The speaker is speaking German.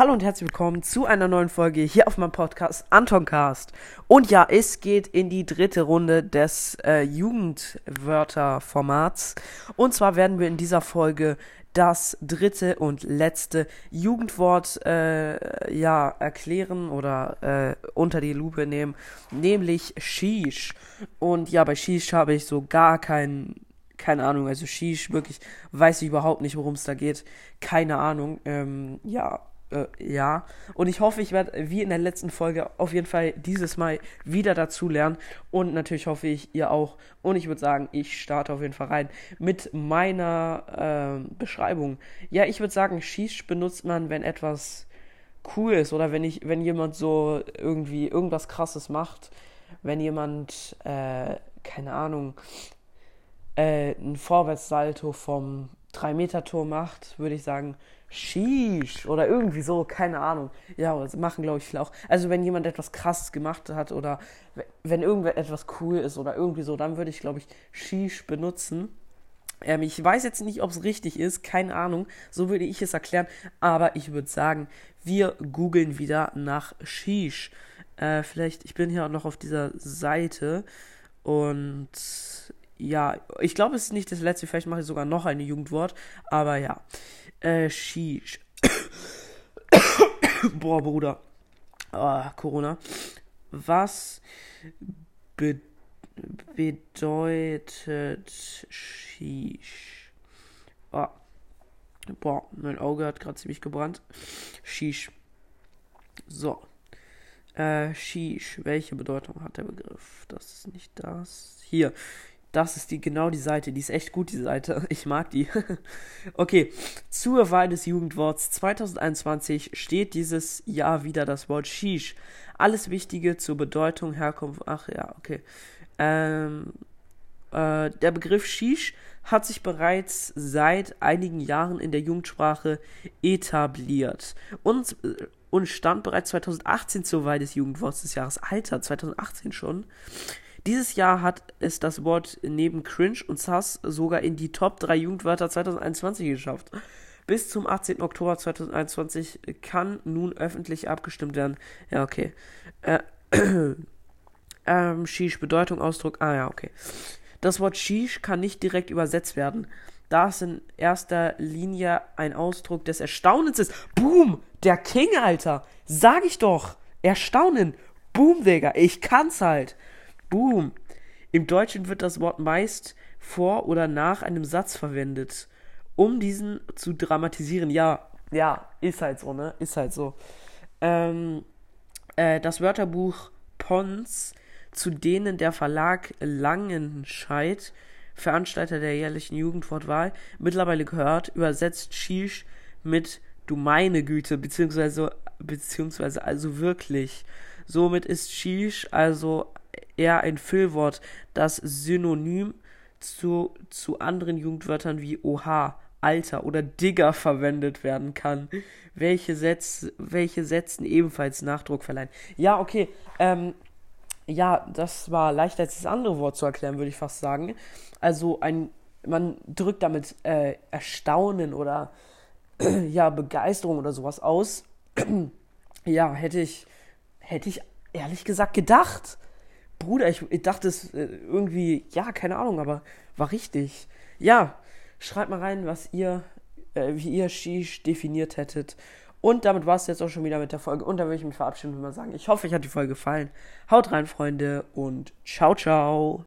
Hallo und herzlich willkommen zu einer neuen Folge hier auf meinem Podcast Antoncast. Und ja, es geht in die dritte Runde des äh, Jugendwörterformats. Und zwar werden wir in dieser Folge das dritte und letzte Jugendwort äh, ja erklären oder äh, unter die Lupe nehmen, nämlich Shish. Und ja, bei Shish habe ich so gar keinen keine Ahnung, also Shish, wirklich, weiß ich überhaupt nicht, worum es da geht. Keine Ahnung. Ähm, ja, äh, ja. Und ich hoffe, ich werde, wie in der letzten Folge, auf jeden Fall dieses Mal wieder dazu lernen. Und natürlich hoffe ich, ihr auch. Und ich würde sagen, ich starte auf jeden Fall rein mit meiner äh, Beschreibung. Ja, ich würde sagen, Shish benutzt man, wenn etwas cool ist oder wenn ich, wenn jemand so irgendwie irgendwas krasses macht. Wenn jemand, äh, keine Ahnung, äh, ein Vorwärtssalto vom 3-Meter-Tor macht, würde ich sagen, Sheesh oder irgendwie so, keine Ahnung. Ja, das machen, glaube ich, viele auch. Also, wenn jemand etwas krasses gemacht hat oder wenn irgendwer etwas cool ist oder irgendwie so, dann würde ich, glaube ich, Sheesh benutzen. Ähm, ich weiß jetzt nicht, ob es richtig ist, keine Ahnung. So würde ich es erklären. Aber ich würde sagen, wir googeln wieder nach Sheesh. Äh, vielleicht, ich bin hier auch noch auf dieser Seite und ja, ich glaube, es ist nicht das letzte. Vielleicht mache ich sogar noch ein Jugendwort. Aber ja. Äh, Shish. Boah, Bruder. Ah, Corona. Was be bedeutet Shish? Ah. Boah, mein Auge hat gerade ziemlich gebrannt. Shish. So. Äh, Shish. Welche Bedeutung hat der Begriff? Das ist nicht das. Hier. Das ist die genau die Seite. Die ist echt gut, die Seite. Ich mag die. okay. Zur Wahl des Jugendworts 2021 steht dieses Jahr wieder das Wort Shish. Alles Wichtige zur Bedeutung, Herkunft. Ach ja, okay. Ähm, äh, der Begriff Shish hat sich bereits seit einigen Jahren in der Jugendsprache etabliert und, äh, und stand bereits 2018 zur Wahl des Jugendworts des Jahres. Alter, 2018 schon. Dieses Jahr hat es das Wort neben Cringe und Sass sogar in die Top 3 Jugendwörter 2021 geschafft. Bis zum 18. Oktober 2021 kann nun öffentlich abgestimmt werden. Ja, okay. Äh, ähm, Shish, Bedeutung, Ausdruck. Ah, ja, okay. Das Wort Shish kann nicht direkt übersetzt werden, da es in erster Linie ein Ausdruck des Erstaunens ist. Boom! Der King, Alter! Sag ich doch! Erstaunen! Boom, Digga! Ich kann's halt! Boom. Im Deutschen wird das Wort meist vor oder nach einem Satz verwendet, um diesen zu dramatisieren. Ja, ja, ist halt so, ne? Ist halt so. Ähm, äh, das Wörterbuch Pons, zu denen der Verlag Langenscheid, Veranstalter der jährlichen Jugendwortwahl, mittlerweile gehört, übersetzt Shish mit Du meine Güte, beziehungsweise, beziehungsweise also wirklich. Somit ist Shish also eher ein Füllwort, das synonym zu, zu anderen Jugendwörtern wie Oha, Alter oder Digger verwendet werden kann, welche, Sätze, welche Sätzen ebenfalls Nachdruck verleihen. Ja, okay, ähm, ja, das war leichter als das andere Wort zu erklären, würde ich fast sagen. Also ein, man drückt damit äh, Erstaunen oder ja, Begeisterung oder sowas aus. ja, hätte ich, hätte ich ehrlich gesagt gedacht. Bruder, ich, ich dachte es äh, irgendwie, ja, keine Ahnung, aber war richtig. Ja, schreibt mal rein, was ihr, äh, wie ihr Shish definiert hättet. Und damit war es jetzt auch schon wieder mit der Folge. Und da würde ich mich verabschieden und mal sagen, ich hoffe, euch hat die Folge gefallen. Haut rein, Freunde, und ciao, ciao.